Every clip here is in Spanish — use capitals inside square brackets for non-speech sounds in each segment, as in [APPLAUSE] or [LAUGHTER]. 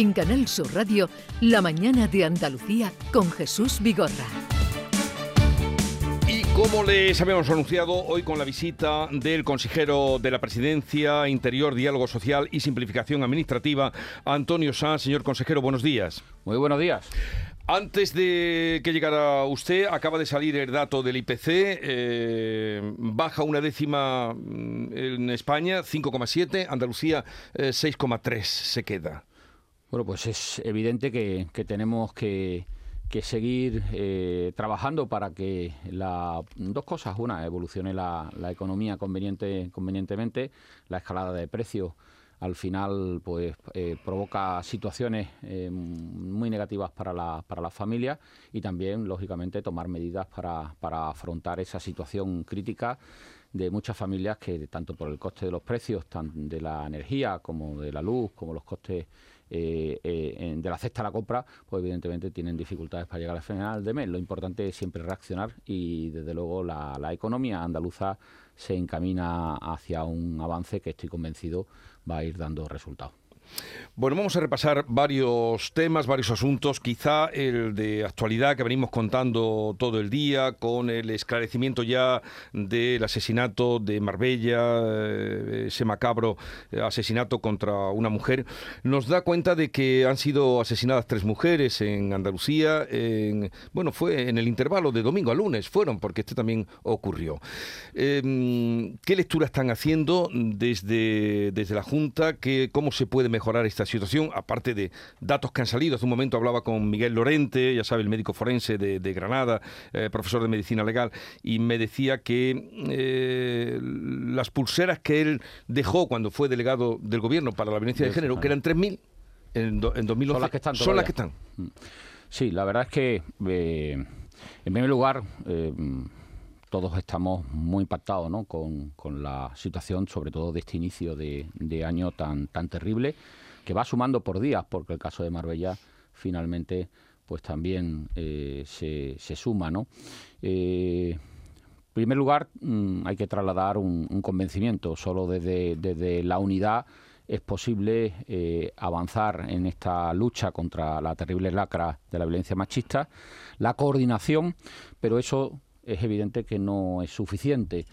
En Canal Sur Radio, La mañana de Andalucía con Jesús Vigorra. Y como les habíamos anunciado hoy con la visita del consejero de la Presidencia, Interior, Diálogo Social y Simplificación Administrativa, Antonio Sanz. Señor consejero, buenos días. Muy buenos días. Antes de que llegara usted, acaba de salir el dato del IPC, eh, baja una décima mm, en España, 5,7, Andalucía 6,3 eh, se queda. Bueno, pues es evidente que, tenemos que, seguir eh, trabajando para que la, dos cosas. Una, evolucione la, economía conveniente, convenientemente, la escalada de precios al final pues eh, provoca situaciones eh, muy negativas para, la, para las familias y también lógicamente tomar medidas para, para afrontar esa situación crítica de muchas familias que tanto por el coste de los precios de la energía como de la luz como los costes eh, eh, de la cesta a la compra, pues evidentemente tienen dificultades para llegar al final de mes. Lo importante es siempre reaccionar y desde luego la, la economía andaluza se encamina hacia un avance que estoy convencido va a ir dando resultados. Bueno, vamos a repasar varios temas, varios asuntos. Quizá el de actualidad que venimos contando todo el día, con el esclarecimiento ya del asesinato de Marbella, eh, ese macabro eh, asesinato contra una mujer, nos da cuenta de que han sido asesinadas tres mujeres en Andalucía. En, bueno, fue en el intervalo de domingo a lunes, fueron, porque este también ocurrió. Em, ¿Qué lectura están haciendo desde, desde la Junta? ¿Qué, ¿Cómo se puede mejorar esta situación, aparte de datos que han salido. Hace un momento hablaba con Miguel Lorente, ya sabe, el médico forense de, Granada, eh, profesor de medicina legal, y me decía que eh, las pulseras que él dejó cuando fue delegado del gobierno para la violencia de género, que eran 3.000 en, 2011, son las que están. Son las que están. Mm. Sí, la verdad es que, eh, en primer lugar, todos estamos muy impactados ¿no? con, la situación, sobre todo de este inicio de, año tan, tan terrible que va sumando por días, porque el caso de Marbella finalmente pues también eh, se, se, suma, ¿no? Eh, en primer lugar, mm, hay que trasladar un, convencimiento. Solo desde, desde, la unidad es posible eh, avanzar en esta lucha contra la terrible lacra de la violencia machista. La coordinación, pero eso es evidente que no es suficiente.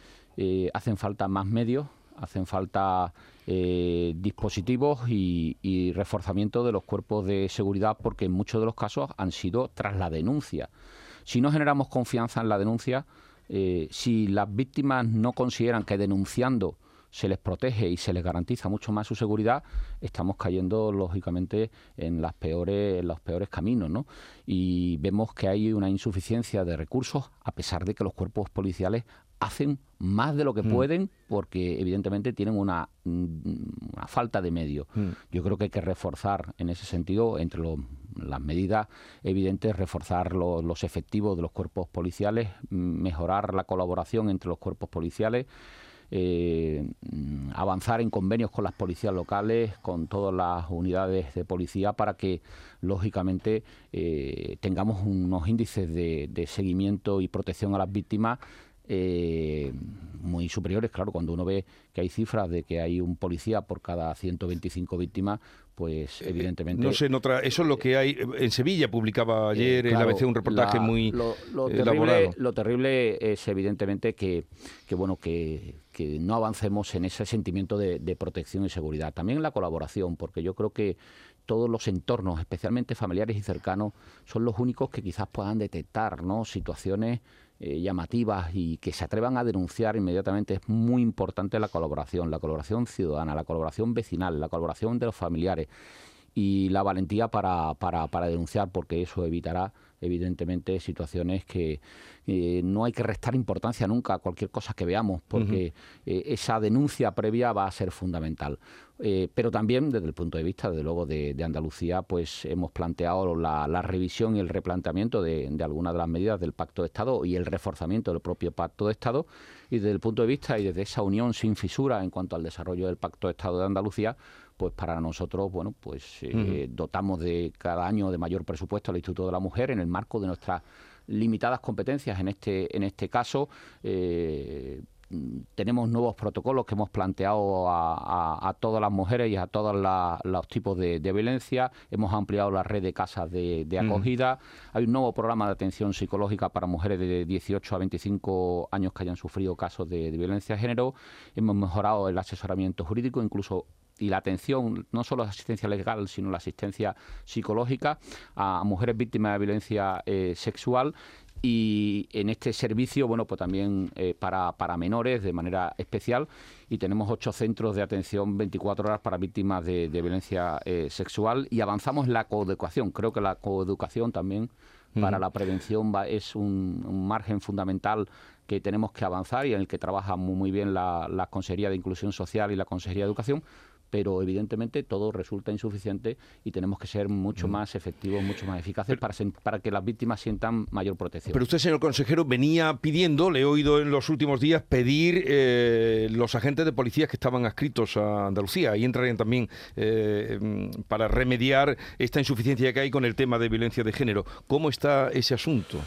hacen falta más medios, hacen falta eh, dispositivos y, reforzamiento de los cuerpos de seguridad porque en muchos de los casos han sido tras la denuncia. Si no generamos confianza en la denuncia, eh, si las víctimas no consideran que denunciando se les protege y se les garantiza mucho más su seguridad, estamos cayendo lógicamente en las peores, en los peores caminos, ¿no? Y vemos que hay una insuficiencia de recursos a pesar de que los cuerpos policiales hacen más de lo que mm. pueden porque evidentemente tienen una, mm, falta de medios. Mm. Yo creo que hay que reforzar en ese sentido, entre las medidas evidentes, reforzar los efectivos de los cuerpos policiales, mejorar la colaboración entre los cuerpos policiales. Eh, avanzar en convenios con las policías locales, con todas las unidades de policía, para que, lógicamente, eh, tengamos unos índices de, de, seguimiento y protección a las víctimas eh, muy superiores. Claro, cuando uno ve que hay cifras de que hay un policía por cada 125 víctimas, pues eh, evidentemente... No sé, otra, eso es lo que hay... En Sevilla publicaba eh, ayer el ABC un reportaje muy lo, terrible, lo terrible es evidentemente que, que bueno, que, que, no avancemos en ese sentimiento de, de protección y seguridad. También la colaboración, porque yo creo que todos los entornos, especialmente familiares y cercanos, son los únicos que quizás puedan detectar ¿no? situaciones eh, llamativas y que se atrevan a denunciar inmediatamente es muy importante la colaboración, la colaboración ciudadana, la colaboración vecinal, la colaboración de los familiares y la valentía para, para, para denunciar porque eso evitará evidentemente situaciones que eh, no hay que restar importancia nunca a cualquier cosa que veamos, porque eh, esa denuncia previa va a ser fundamental. Eh, pero también desde el punto de vista, desde luego, de, Andalucía, pues hemos planteado la, revisión y el replanteamiento de, de, algunas de las medidas del Pacto de Estado y el reforzamiento del propio Pacto de Estado. Y desde el punto de vista y desde esa unión sin fisura en cuanto al desarrollo del Pacto de Estado de Andalucía, pues para nosotros, bueno, pues dotamos de cada año de mayor presupuesto al Instituto de la Mujer en el marco de nuestras limitadas competencias en este, en este caso. Eh, tenemos nuevos protocolos que hemos planteado a, todas las mujeres y a todos los tipos de, violencia. Hemos ampliado la red de casas de, acogida. Hay un nuevo programa de atención psicológica para mujeres de 18 a 25 años que hayan sufrido casos de, violencia de género. Hemos mejorado el asesoramiento jurídico, incluso y la atención, no solo la asistencia legal, sino la asistencia psicológica a mujeres víctimas de violencia eh, sexual. Y en este servicio, bueno, pues también eh, para, para, menores de manera especial. Y tenemos ocho centros de atención 24 horas para víctimas de, violencia eh, sexual. Y avanzamos en la coeducación. Creo que la coeducación también para la prevención es un, margen fundamental que tenemos que avanzar y en el que trabaja muy, muy bien la, la Consejería de Inclusión Social y la Consejería de Educación pero evidentemente todo resulta insuficiente y tenemos que ser mucho más efectivos, mucho más eficaces para, para que las víctimas sientan mayor protección. Pero usted, señor consejero, venía pidiendo, le he oído en los últimos días, pedir eh, los agentes de policía que estaban adscritos a Andalucía y entrarían también eh, mm, para remediar esta insuficiencia que hay con el tema de violencia de género. ¿Cómo está ese asunto?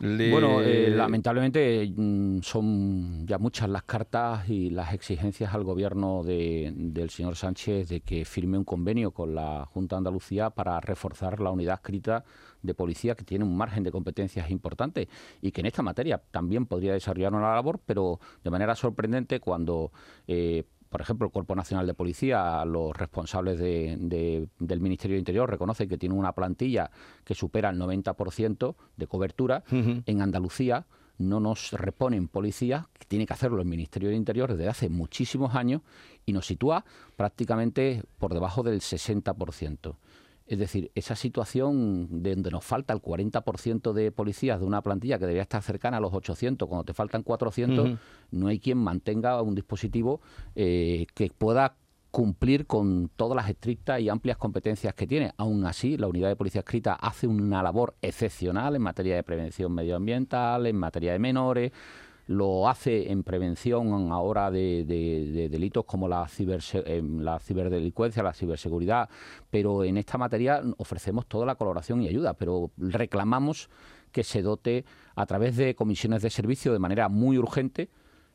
Bueno, eh, lamentablemente mm, son ya muchas las cartas y las exigencias al gobierno del señor Sánchez de que firme un convenio con la Junta de Andalucía para reforzar la unidad escrita de policía que tiene un margen de competencias importante y que en esta materia también podría desarrollar una labor, pero de manera sorprendente cuando eh, por ejemplo, el Cuerpo Nacional de Policía, los responsables del Ministerio de Interior reconocen que tiene una plantilla que supera el 90% de cobertura. En Andalucía no nos reponen policías, que tiene que hacerlo el Ministerio de Interior desde hace muchísimos años y nos sitúa prácticamente por debajo del 60%. Es decir, esa situación de donde nos falta el 40% de policías de una plantilla que debería estar cercana a los 800, cuando te faltan 400, no hay quien mantenga un dispositivo eh, que pueda cumplir con todas las estrictas y amplias competencias que tiene. Aún así, la unidad de policía escrita hace una labor excepcional en materia de prevención medioambiental, en materia de menores, lo hace en prevención ahora de, delitos como la, em, la ciberdelincuencia, la ciberseguridad, pero en esta materia ofrecemos toda la colaboración y ayuda, pero reclamamos que se dote a través de comisiones de servicio de manera muy urgente.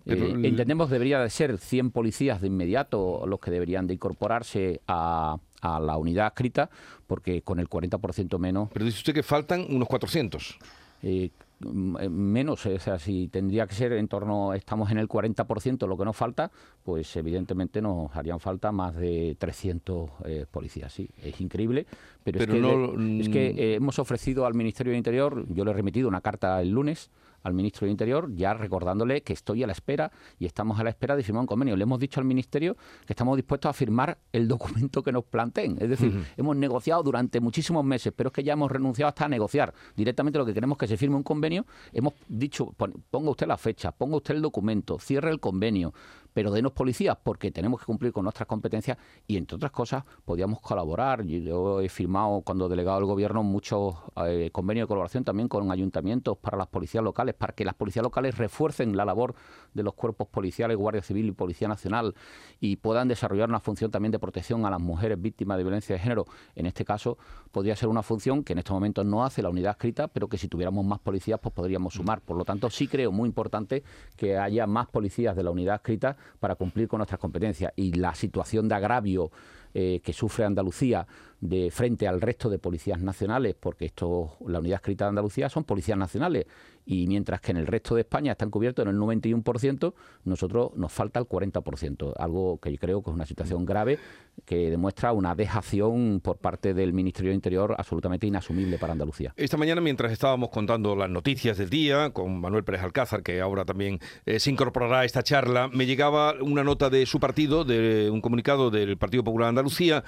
Eh, entendemos debería de ser 100 policías de inmediato los que deberían de incorporarse a, la unidad escrita, porque con el 40% menos... Pero dice usted que faltan unos 400. Eh, eh, menos, o sea, si tendría que ser en torno, estamos en el 40% lo que nos falta, pues evidentemente nos harían falta más de 300 eh, policías, sí, es increíble, pero, es que, es que mm. hemos ofrecido al Ministerio de Interior, yo le he remitido una carta el lunes, al ministro de Interior, ya recordándole que estoy a la espera y estamos a la espera de firmar un convenio. Le hemos dicho al Ministerio que estamos dispuestos a firmar el documento que nos planteen. Es decir, hemos negociado durante muchísimos meses, pero es que ya hemos renunciado hasta a negociar. Directamente lo que queremos es que se firme un convenio. Hemos dicho, ponga usted la fecha, ponga usted el documento, cierre el convenio, pero denos policías porque tenemos que cumplir con nuestras competencias y, entre otras cosas, podíamos colaborar. Yo he firmado, cuando delegado del Gobierno, muchos eh, convenios de colaboración también con ayuntamientos para las policías locales, para que las policías locales refuercen la labor de los cuerpos policiales, Guardia Civil y Policía Nacional y puedan desarrollar una función también de protección a las mujeres víctimas de violencia de género. En este caso, podría ser una función que en estos momentos no hace la unidad escrita, pero que si tuviéramos más policías, pues podríamos sumar. Por lo tanto, sí creo muy importante que haya más policías de la unidad escrita para cumplir con nuestras competencias. Y la situación de agravio eh, que sufre Andalucía de frente al resto de policías nacionales, porque esto, la unidad escrita de Andalucía son policías nacionales, y mientras que en el resto de España están cubiertos en el 91%, nosotros nos falta el 40%, algo que yo creo que es una situación grave que demuestra una dejación por parte del Ministerio de Interior absolutamente inasumible para Andalucía. Esta mañana, mientras estábamos contando las noticias del día con Manuel Pérez Alcázar, que ahora también eh, se incorporará a esta charla, me llegaba una nota de su partido, de un comunicado del Partido Popular de Andalucía,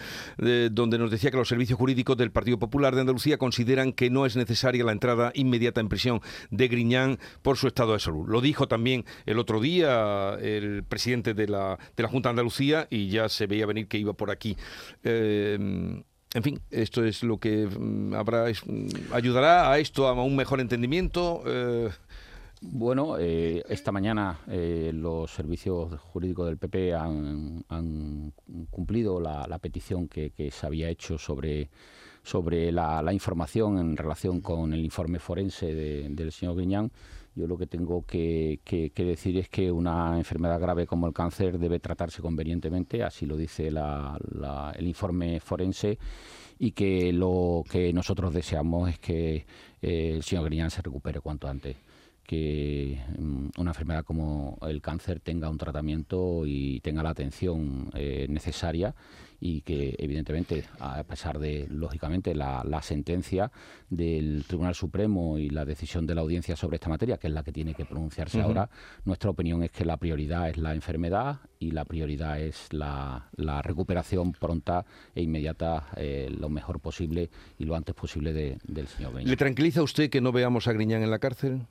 donde nos decía que los servicios jurídicos del Partido Popular de Andalucía consideran que no es necesaria la entrada inmediata en prisión de Griñán por su estado de salud. Lo dijo también el otro día el presidente de la, de la Junta de Andalucía y ya se veía venir que iba por aquí. Eh, en fin, esto es lo que mm, habrá, mm, ayudará a esto, a un mejor entendimiento. Eh, Bueno, eh, esta mañana los servicios jurídicos del PP han, cumplido la, petición que, se había hecho sobre, sobre la, información en relación con el informe forense del señor Griñán. Yo lo que tengo que, decir es que una enfermedad grave como el cáncer debe tratarse convenientemente, así lo dice el informe forense, y que lo que nosotros deseamos es que eh, el señor Griñán se recupere cuanto antes que mm, una enfermedad como el cáncer tenga un tratamiento y tenga la atención eh, necesaria y que evidentemente a pesar de lógicamente la, sentencia del Tribunal Supremo y la decisión de la audiencia sobre esta materia que es la que tiene que pronunciarse ahora nuestra opinión es que la prioridad es la enfermedad y la prioridad es la, recuperación pronta e inmediata eh, lo mejor posible y lo antes posible del señor Griñán. ¿Le tranquiliza usted que no veamos a Griñán en la cárcel?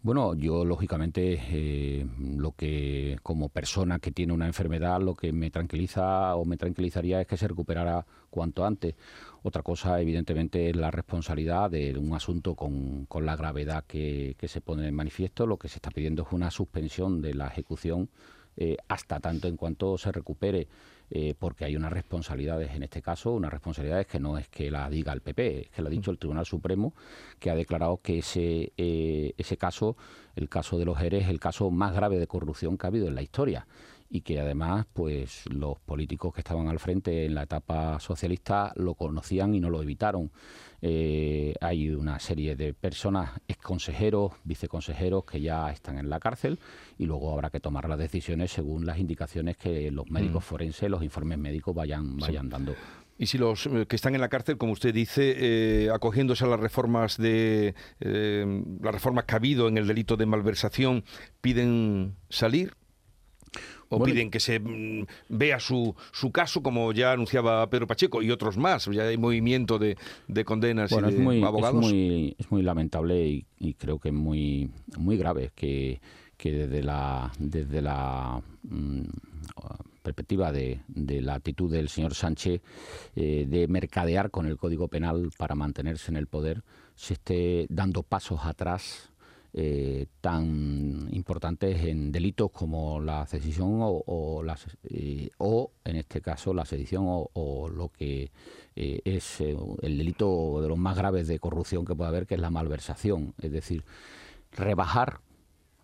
Bueno, yo lógicamente eh, lo que como persona que tiene una enfermedad lo que me tranquiliza o me tranquilizaría es que se recuperara cuanto antes. Otra cosa evidentemente es la responsabilidad de un asunto con, con la gravedad que, que se pone en manifiesto. Lo que se está pidiendo es una suspensión de la ejecución eh, hasta tanto en cuanto se recupere, eh, porque hay unas responsabilidades en este caso, unas responsabilidades que no es que la diga el PP, es que lo ha dicho el Tribunal Supremo, que ha declarado que ese, eh, ese caso, el caso de los ERES, es el caso más grave de corrupción que ha habido en la historia y que además pues los políticos que estaban al frente en la etapa socialista lo conocían y no lo evitaron. Eh, hay una serie de personas, exconsejeros, viceconsejeros que ya están en la cárcel y luego habrá que tomar las decisiones según las indicaciones que los médicos mm. forenses, los informes médicos vayan, vayan dando. Y si los eh, que están en la cárcel, como usted dice, eh, acogiéndose a las reformas de las reformas que ha habido en el delito de malversación, piden salir, o piden que se mm, vea su, su caso, como ya anunciaba Pedro Pacheco y otros más. Ya hay movimiento de, de condenas y de es muy, abogados. Es muy, es muy lamentable y, creo que es muy, muy grave que, que desde la, desde la mm, perspectiva de, de, la actitud del señor Sánchez eh, de mercadear con el Código Penal para mantenerse en el poder, se esté dando pasos atrás eh, tan importantes en delitos como la sedición o, eh, o, en este caso la sedición o, lo que eh, es el delito de los más graves de corrupción que puede haber, que es la malversación. Es decir, rebajar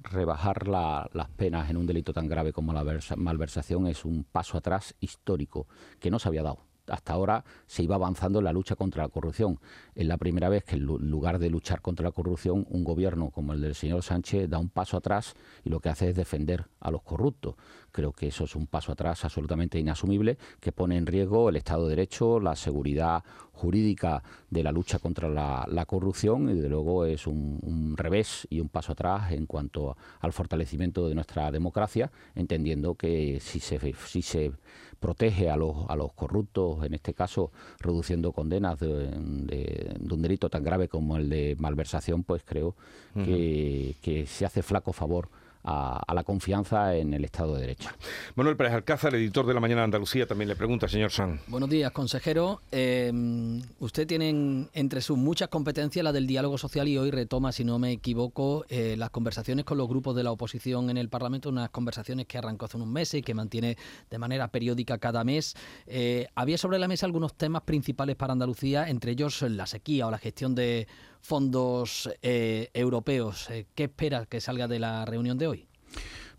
rebajar las penas en un delito tan grave como la malversación es un paso atrás histórico que no se había dado hasta ahora se iba avanzando en la lucha contra la corrupción. Es la primera vez que en lugar de luchar contra la corrupción, un gobierno como el del señor Sánchez da un paso atrás y lo que hace es defender a los corruptos. Creo que eso es un paso atrás absolutamente inasumible que pone en riesgo el Estado de Derecho, la seguridad jurídica de la lucha contra la, corrupción y, desde luego, es un, revés y un paso atrás en cuanto al fortalecimiento de nuestra democracia, entendiendo que si se, si se protege a los, a los corruptos, en este caso reduciendo condenas de, un delito tan grave como el de malversación, pues creo que, que se hace flaco favor a, la confianza en el Estado de Derecho. Manuel Pérez Alcázar, editor de La Mañana de Andalucía, también le pregunta, señor San. Buenos días, consejero. Em, usted tiene entre sus muchas competencias la del diálogo social y hoy retoma, si no me equivoco, eh, las conversaciones con los grupos de la oposición en el Parlamento, unas conversaciones que arrancó hace unos meses y que mantiene de manera periódica cada mes. Eh, había sobre la mesa algunos temas principales para Andalucía, entre ellos la sequía o la gestión de fondos eh, europeos. Eh, ¿Qué espera que salga de la reunión de hoy?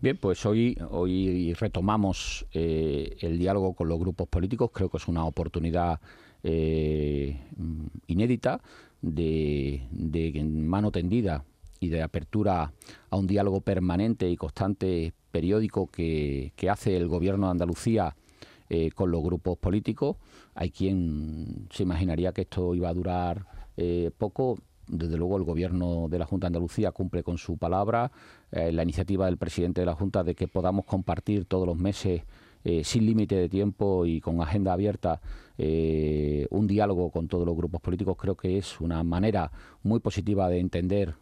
Bien, pues hoy, hoy retomamos eh, el diálogo con los grupos políticos. Creo que es una oportunidad inédita de, de, mano tendida y de apertura a un diálogo permanente y constante periódico que, que hace el Gobierno de Andalucía con los grupos políticos. Hay quien se imaginaría que esto iba a durar poco desde luego el gobierno de la Junta de Andalucía cumple con su palabra. Eh, la iniciativa del presidente de la Junta de que podamos compartir todos los meses eh, sin límite de tiempo y con agenda abierta eh, un diálogo con todos los grupos políticos creo que es una manera muy positiva de entender,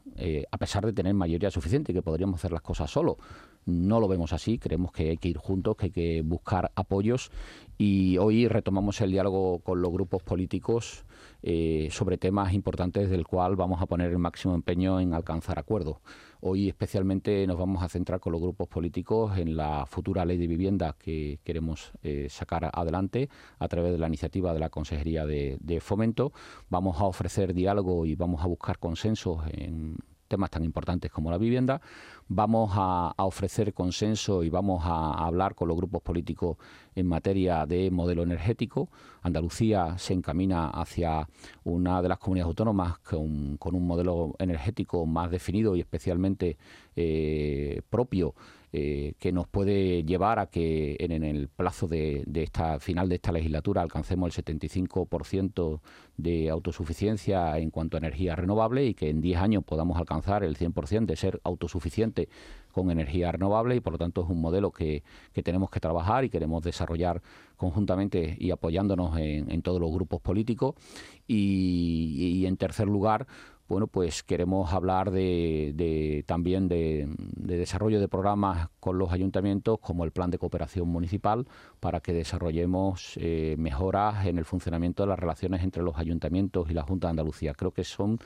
a pesar de tener mayoría suficiente, que podríamos hacer las cosas solo. No lo vemos así, creemos que hay que ir juntos, que hay que buscar apoyos y hoy retomamos el diálogo con los grupos políticos eh, sobre temas importantes del cual vamos a poner el máximo empeño en alcanzar acuerdos. Hoy especialmente nos vamos a centrar con los grupos políticos en la futura ley de vivienda que queremos eh, sacar adelante a través de la iniciativa de la Consejería de, de Fomento. Vamos a ofrecer diálogo y vamos a buscar consensos en temas tan importantes como la vivienda. Vamos a, ofrecer consenso y vamos a, hablar con los grupos políticos en materia de modelo energético. Andalucía se encamina hacia una de las comunidades autónomas con, un modelo energético más definido y especialmente eh, propio eh, que nos puede llevar a que en, el plazo de, esta final de esta legislatura alcancemos el 75% de autosuficiencia en cuanto a energía renovable y que en 10 años podamos alcanzar el 100% de ser autosuficiente con energía renovable y por lo tanto es un modelo que, tenemos que trabajar y queremos desarrollar conjuntamente y apoyándonos en, todos los grupos políticos. Y en tercer lugar bueno, pues queremos hablar de, también de, desarrollo de programas con los ayuntamientos, como el plan de cooperación municipal, para que desarrollemos eh, mejoras en el funcionamiento de las relaciones entre los ayuntamientos y la Junta de Andalucía. Creo que son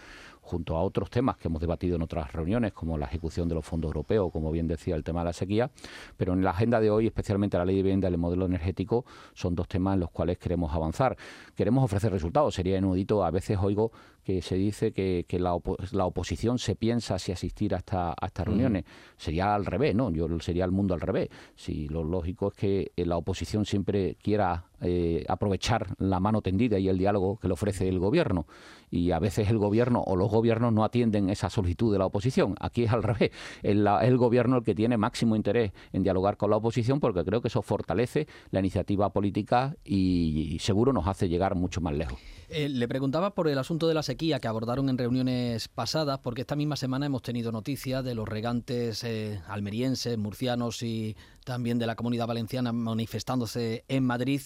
junto a otros temas que hemos debatido en otras reuniones, como la ejecución de los fondos europeos, como bien decía el tema de la sequía, pero en la agenda de hoy, especialmente la ley de vivienda y el modelo energético, son dos temas en los cuales queremos avanzar. Queremos ofrecer resultados. Sería inaudito, a veces oigo que se dice que, la, oposición se piensa si asistir a, esta, a estas reuniones. Sería al revés, ¿no? Yo sería el mundo al revés. Si lo lógico es que la oposición siempre quiera eh, aprovechar la mano tendida y el diálogo que le ofrece el gobierno. Y a veces el gobierno o los gobiernos no atienden esa solicitud de la oposición. Aquí es al [LAUGHS] revés. Es el gobierno el que tiene máximo interés en dialogar con la oposición porque creo que eso fortalece la iniciativa política y, seguro nos hace llegar mucho más lejos. Eh, le preguntaba por el asunto de la sequía que abordaron en reuniones pasadas, porque esta misma semana hemos tenido noticias de los regantes eh, almerienses, murcianos y también de la comunidad valenciana manifestándose en Madrid.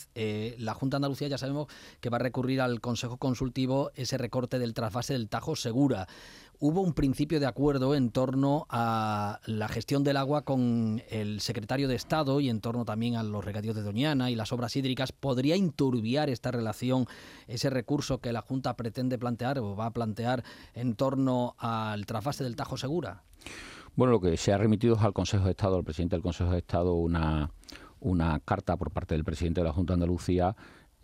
La Junta de Andalucía ya sabemos que va a recurrir al Consejo Consultivo ese recorte del trasvase del Tajo Segura. Hubo un principio de acuerdo en torno a la gestión del agua con el secretario de Estado y en torno también a los regadíos de Doñana y las obras hídricas. ¿Podría inturbiar esta relación ese recurso que la Junta pretende plantear o va a plantear en torno al trasvase del Tajo Segura? Bueno, lo que se ha remitido es al Consejo de Estado, al presidente del Consejo de Estado, una, una carta por parte del presidente de la Junta de Andalucía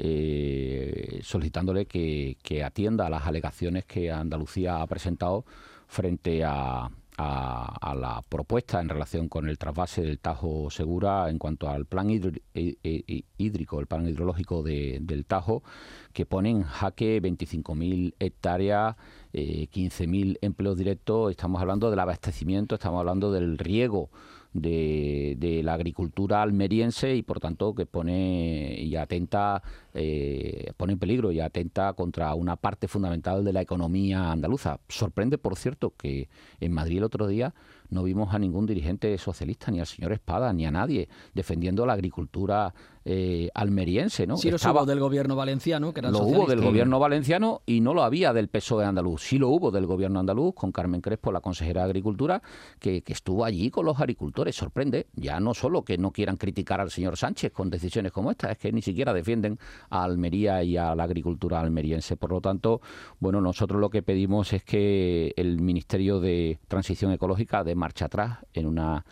eh, solicitándole que, atienda a las alegaciones que Andalucía ha presentado frente a, la propuesta en relación con el trasvase del Tajo Segura en cuanto al plan hídrico, el plan hidrológico del Tajo, que pone en jaque 25.000 hectáreas, eh, 15.000 empleos directos, estamos hablando del abastecimiento, estamos hablando del riego de, la agricultura almeriense y por tanto que pone y atenta eh, pone en peligro y atenta contra una parte fundamental de la economía andaluza. Sorprende, por cierto, que en Madrid el otro día no vimos a ningún dirigente socialista, ni al señor Espada, ni a nadie defendiendo la agricultura eh, almeriense, ¿no? Sí, lo hubo del gobierno valenciano, que era Lo hubo del gobierno valenciano y no lo había del PSOE andaluz. Sí lo hubo del gobierno andaluz, con Carmen Crespo, la consejera de Agricultura, que, estuvo allí con los agricultores. Sorprende, ya no solo que no quieran criticar al señor Sánchez con decisiones como esta, es que ni siquiera defienden a Almería y a la agricultura almeriense. Por lo tanto, bueno, nosotros lo que pedimos es que el Ministerio de Transición Ecológica dé marcha atrás en una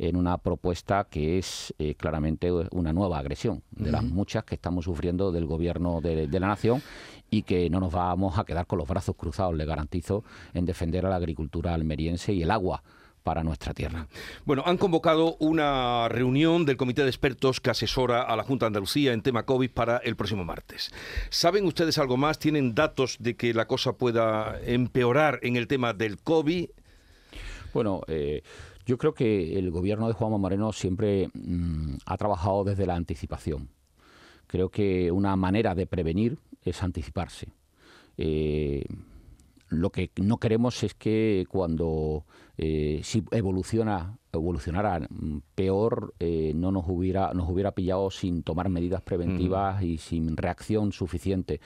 en una propuesta que es eh, claramente una nueva agresión de las muchas que estamos sufriendo del gobierno de, la nación y que no nos vamos a quedar con los brazos cruzados, le garantizo, en defender a la agricultura almeriense y el agua para nuestra tierra. Bueno, han convocado una reunión del Comité de Expertos que asesora a la Junta de Andalucía en tema COVID para el próximo martes. ¿Saben ustedes algo más? ¿Tienen datos de que la cosa pueda empeorar en el tema del COVID? Bueno, eh, yo creo que el gobierno de Juanma Moreno siempre mm, ha trabajado desde la anticipación. Creo que una manera de prevenir es anticiparse. Eh, lo que no queremos es que cuando eh, si evoluciona evolucionara peor eh, no nos hubiera nos hubiera pillado sin tomar medidas preventivas y sin reacción suficiente.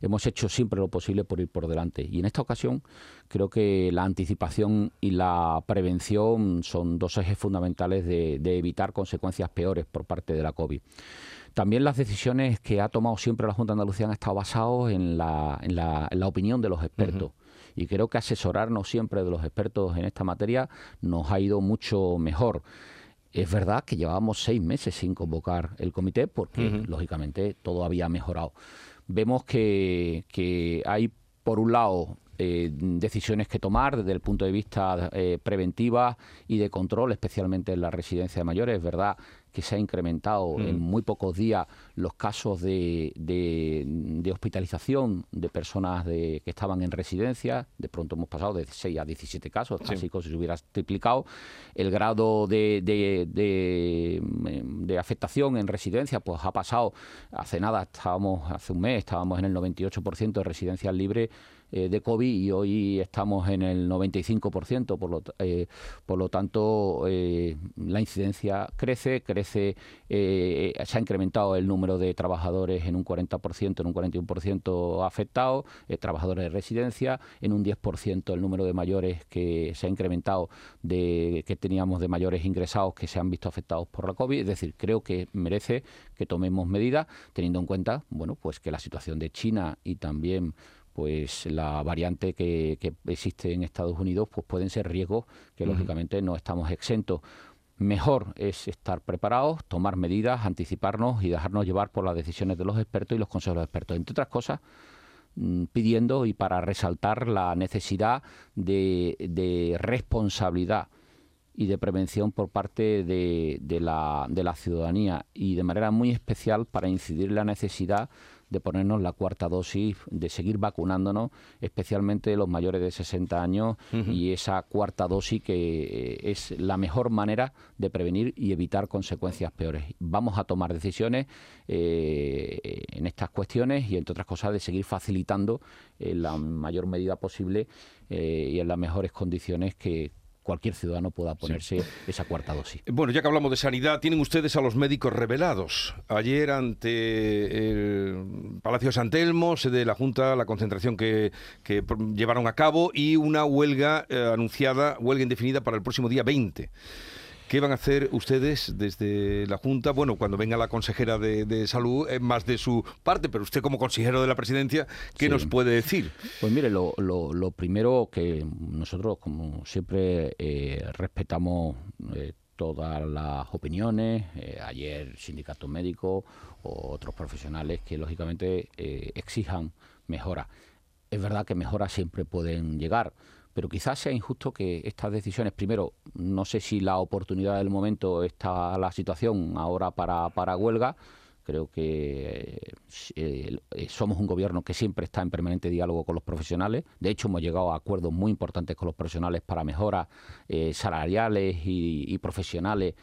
Hemos hecho siempre lo posible por ir por delante. Y en esta ocasión creo que la anticipación y la prevención son dos ejes fundamentales de, de evitar consecuencias peores por parte de la covid. También las decisiones que ha tomado siempre la Junta de Andalucía han estado basadas en la, en la, en la opinión de los expertos. Y creo que asesorarnos siempre de los expertos en esta materia nos ha ido mucho mejor. Es verdad que llevábamos seis meses sin convocar el comité porque, lógicamente, todo había mejorado. Vemos que, que hay, por un lado, eh, decisiones que tomar desde el punto de vista eh, preventiva y de control, especialmente en la residencia de mayores. Es verdad que se ha incrementado en mm. muy pocos días los casos de, de, hospitalización de personas de, que estaban en residencia. De pronto hemos pasado de 6 a 17 casos, así como si se hubiera triplicado. El grado de, de, afectación en residencia pues ha pasado. Hace nada, estábamos hace un mes, estábamos en el 98% de residencias libres eh, de COVID y hoy estamos en el 95%, por lo, eh, por lo tanto eh, la incidencia crece, crece, se ha incrementado el número de trabajadores en un 40%, en un 41% afectados, trabajadores de residencia, en un 10% el número de mayores que se ha incrementado de que teníamos de mayores ingresados que se han visto afectados por la COVID, es decir, creo que merece que tomemos medidas teniendo en cuenta, bueno, pues que la situación de China y también pues la variante que, existe en Estados Unidos pues pueden ser riesgos que lógicamente no estamos exentos. Mejor es estar preparados, tomar medidas, anticiparnos y dejarnos llevar por las decisiones de los expertos y los consejos de los expertos. Entre otras cosas, mm, pidiendo y para resaltar la necesidad de, responsabilidad y de prevención por parte de, la, de la ciudadanía y de manera muy especial para incidir en la necesidad de ponernos la cuarta dosis, de seguir vacunándonos, especialmente los mayores de 60 años, y esa cuarta dosis que eh, es la mejor manera de prevenir y evitar consecuencias peores. Vamos a tomar decisiones eh, en estas cuestiones y, entre otras cosas, de seguir facilitando en la mayor medida posible eh, y en las mejores condiciones que, cualquier ciudadano pueda ponerse esa cuarta dosis. Bueno, ya que hablamos de sanidad, tienen ustedes a los médicos revelados. Ayer ante el Palacio de San Telmo, sede de la Junta, la concentración que, llevaron a cabo y una huelga eh, anunciada, huelga indefinida para el próximo día 20. ¿Qué van a hacer ustedes desde la Junta? Bueno, cuando venga la consejera de, Salud es más de su parte, pero usted como consejero de la presidencia, ¿qué nos puede decir? Pues mire, lo, primero que nosotros, como siempre, eh, respetamos eh, todas las opiniones, eh, ayer sindicatos médicos o otros profesionales que lógicamente exijan mejora. Es verdad que mejoras siempre pueden llegar pero quizás sea injusto que estas decisiones, primero, no sé si la oportunidad del momento está la situación ahora para, para huelga, creo que eh, eh, somos un gobierno que siempre está en permanente diálogo con los profesionales. De hecho, hemos llegado a acuerdos muy importantes con los profesionales para mejoras eh, salariales y, profesionales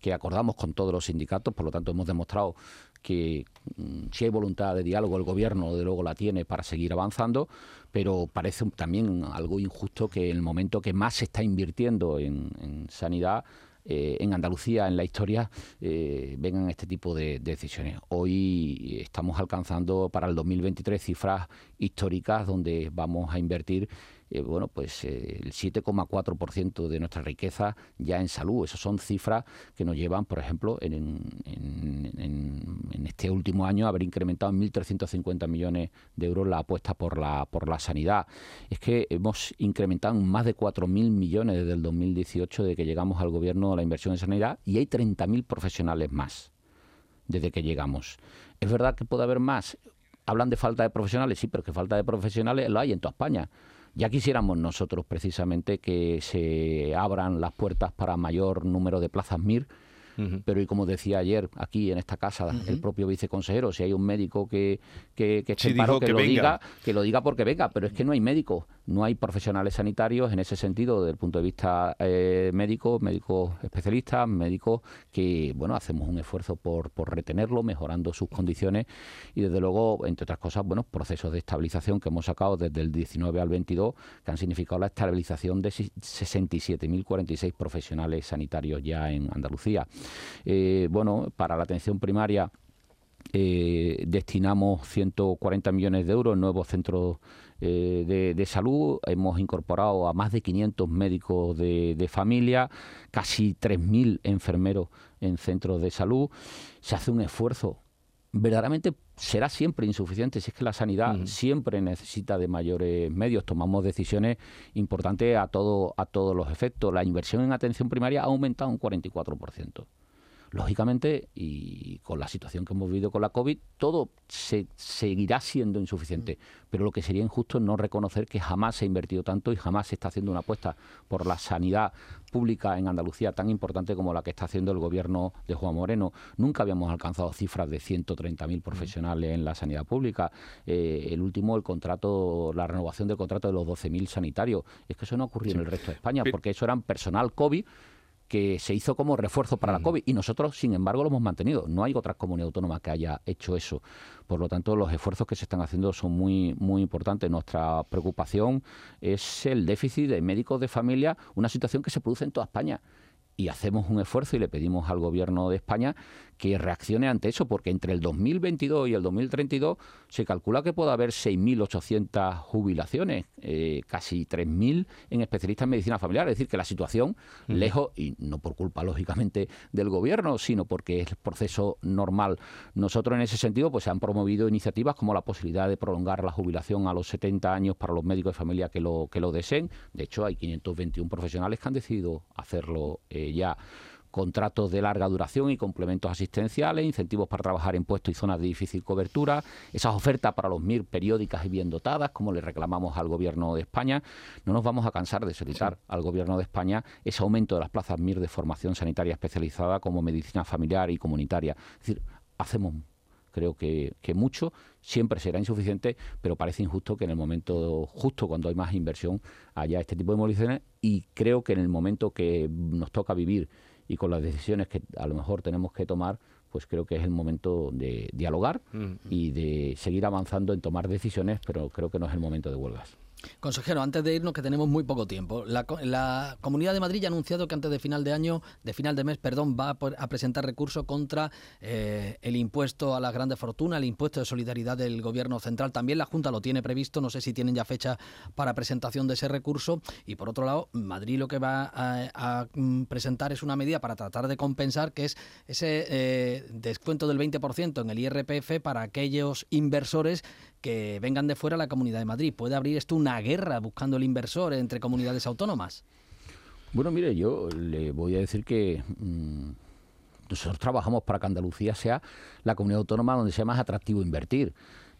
que acordamos con todos los sindicatos. Por lo tanto, hemos demostrado que mm, si hay voluntad de diálogo, el gobierno de luego la tiene para seguir avanzando pero parece también algo injusto que el momento que más se está invirtiendo en, sanidad, eh, en Andalucía, en la historia, eh, vengan este tipo de, decisiones. Hoy estamos alcanzando para el 2023 cifras históricas donde vamos a invertir eh, bueno, pues eh, el 7,4% de nuestra riqueza ya en salud. Esas son cifras que nos llevan, por ejemplo, en, en, este último año haber incrementado en 1.350 millones de euros la apuesta por la, por la sanidad. Es que hemos incrementado en más de 4.000 millones desde el 2018 de que llegamos al gobierno la inversión en sanidad y hay 30.000 profesionales más desde que llegamos. Es verdad que puede haber más. Hablan de falta de profesionales, sí, pero que falta de profesionales lo hay en toda España. Ya quisiéramos nosotros precisamente que se abran las puertas para mayor número de plazas MIR, pero y como decía ayer aquí en esta casa el propio viceconsejero, si hay un médico que, que, que esté paro, que, lo diga, que lo diga porque venga, pero es que no hay médico no hay profesionales sanitarios en ese sentido, desde el punto de vista eh, médico, médicos especialistas, médicos que, bueno, hacemos un esfuerzo por, por retenerlo, mejorando sus condiciones y, desde luego, entre otras cosas, bueno, procesos de estabilización que hemos sacado desde el 19 al 22, que han significado la estabilización de 67.046 profesionales sanitarios ya en Andalucía. Eh, bueno, para la atención primaria, eh, destinamos 140 millones de euros en nuevos centros eh, de, salud. Hemos incorporado a más de 500 médicos de, familia, casi 3.000 enfermeros en centros de salud. Se hace un esfuerzo. Verdaderamente será siempre insuficiente si es que la sanidad siempre necesita de mayores medios. Tomamos decisiones importantes a, todo, a todos los efectos. La inversión en atención primaria ha aumentado un 44%. Lógicamente, y con la situación que hemos vivido con la COVID, todo se, seguirá siendo insuficiente. Mm. Pero lo que sería injusto es no reconocer que jamás se ha invertido tanto y jamás se está haciendo una apuesta por la sanidad pública en Andalucía tan importante como la que está haciendo el gobierno de Juan Moreno. Nunca habíamos alcanzado cifras de 130.000 mm. profesionales en la sanidad pública. Eh, el último, el contrato, la renovación del contrato de los 12.000 sanitarios. Es que eso no ha ocurrido en el resto de España, porque eso eran personal COVID que se hizo como refuerzo para la COVID y nosotros, sin embargo, lo hemos mantenido. No hay otra comunidad autónoma que haya hecho eso. Por lo tanto, los esfuerzos que se están haciendo son muy, muy importantes. Nuestra preocupación es el déficit de médicos de familia, una situación que se produce en toda España y hacemos un esfuerzo y le pedimos al gobierno de España que reaccione ante eso, porque entre el 2022 y el 2032 se calcula que puede haber 6.800 jubilaciones, eh, casi 3.000 en especialistas en medicina familiar. Es decir, que la situación, lejos, y no por culpa, lógicamente, del gobierno, sino porque es el proceso normal. Nosotros, en ese sentido, pues se han promovido iniciativas como la posibilidad de prolongar la jubilación a los 70 años para los médicos de familia que lo, que lo deseen. De hecho, hay 521 profesionales que han decidido hacerlo eh, ya contratos de larga duración y complementos asistenciales, incentivos para trabajar en puestos y zonas de difícil cobertura, esas ofertas para los MIR periódicas y bien dotadas, como le reclamamos al Gobierno de España. No nos vamos a cansar de solicitar al Gobierno de España ese aumento de las plazas MIR de formación sanitaria especializada como medicina familiar y comunitaria. Es decir, hacemos creo que, que, mucho, siempre será insuficiente, pero parece injusto que en el momento justo cuando hay más inversión haya este tipo de movilizaciones y creo que en el momento que nos toca vivir y con las decisiones que a lo mejor tenemos que tomar, pues creo que es el momento de dialogar mm. y de seguir avanzando en tomar decisiones, pero creo que no es el momento de huelgas. Consejero, antes de irnos, que tenemos muy poco tiempo, la, Comunidad de Madrid ya ha anunciado que antes de final de año, de final de mes, perdón, va a, presentar recurso contra eh, el impuesto a las grandes fortunas, el impuesto de solidaridad del Gobierno central. También la Junta lo tiene previsto, no sé si tienen ya fecha para presentación de ese recurso. Y por otro lado, Madrid lo que va a, mm, presentar es una medida para tratar de compensar, que es ese eh, descuento del 20% en el IRPF para aquellos inversores que vengan de fuera a la Comunidad de Madrid. ¿Puede abrir esto una guerra buscando el inversor entre comunidades autónomas? Bueno, mire, yo le voy a decir que mm, nosotros trabajamos para que Andalucía sea la comunidad autónoma donde sea más atractivo invertir.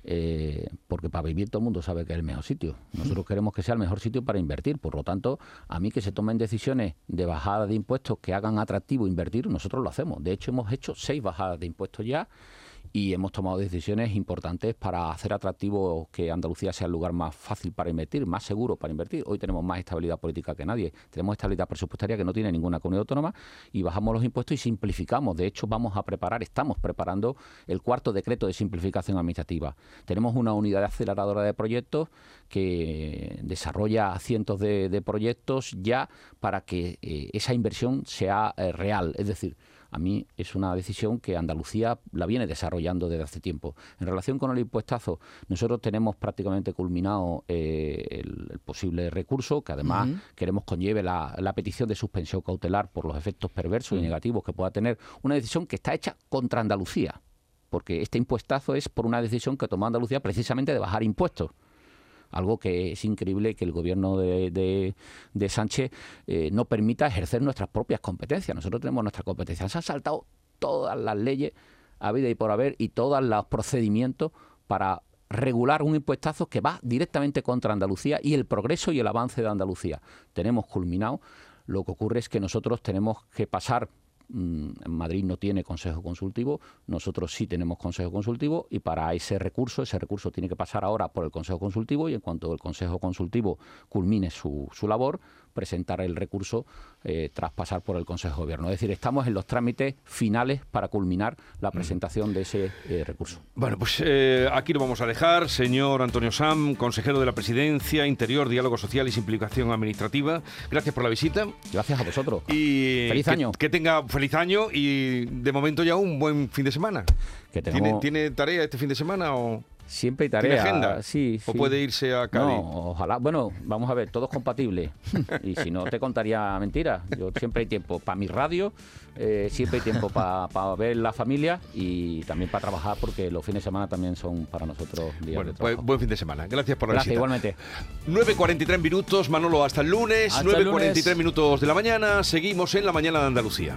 Eh, porque para vivir todo el mundo sabe que es el mejor sitio. Nosotros queremos que sea el mejor sitio para invertir. Por lo tanto, a mí que se tomen decisiones de bajada de impuestos que hagan atractivo invertir, nosotros lo hacemos. De hecho, hemos hecho seis bajadas de impuestos ya y hemos tomado decisiones importantes para hacer atractivo que Andalucía sea el lugar más fácil para invertir, más seguro para invertir. Hoy tenemos más estabilidad política que nadie, tenemos estabilidad presupuestaria que no tiene ninguna comunidad autónoma y bajamos los impuestos y simplificamos. De hecho, vamos a preparar, estamos preparando el cuarto decreto de simplificación administrativa. Tenemos una unidad de aceleradora de proyectos que desarrolla cientos de, proyectos ya para que eh, esa inversión sea eh, real, es decir, a mí es una decisión que Andalucía la viene desarrollando desde hace tiempo. En relación con el impuestazo, nosotros tenemos prácticamente culminado eh, el, posible recurso, que además queremos conlleve la, petición de suspensión cautelar por los efectos perversos y negativos que pueda tener una decisión que está hecha contra Andalucía, porque este impuestazo es por una decisión que tomó Andalucía precisamente de bajar impuestos algo que es increíble que el gobierno de, de, Sánchez eh, no permita ejercer nuestras propias competencias. Nosotros tenemos nuestras competencias. Se han saltado todas las leyes a vida y por haber y todos los procedimientos para regular un impuestazo que va directamente contra Andalucía y el progreso y el avance de Andalucía. Tenemos culminado. Lo que ocurre es que nosotros tenemos que pasar Madrid no tiene consejo consultivo, nosotros sí tenemos consejo consultivo y para ese recurso, ese recurso tiene que pasar ahora por el consejo consultivo y en cuanto el consejo consultivo culmine su, su labor, presentar el recurso eh, tras pasar por el Consejo de Gobierno. Es decir, estamos en los trámites finales para culminar la presentación de ese eh, recurso. Bueno, pues eh, aquí lo vamos a dejar. Señor Antonio Sam, consejero de la Presidencia, Interior, Diálogo Social y Simplificación Administrativa. Gracias por la visita. Gracias a vosotros. Y feliz que- año. Que, tenga feliz año y de momento ya un buen fin de semana. Que ¿Tiene, tengamos- ¿Tiene tarea este fin de semana o Siempre hay tiene tarea. agenda? Sí, ¿O puede irse a Cádiz? No, ojalá. Bueno, vamos a ver, todo es compatible. [LAUGHS] Y si no, te contaría mentiras. Yo siempre hay tiempo para mi radio, eh, siempre hay tiempo para ver la familia y también para trabajar, porque los fines de semana también son para nosotros días Bueno, de pues trabajo. buen fin de semana. Gracias por la Gracias, visita. igualmente. 9.43 minutos, Manolo, hasta el lunes. Hasta el 9.43 lunes. minutos de la mañana. Seguimos en la mañana de Andalucía.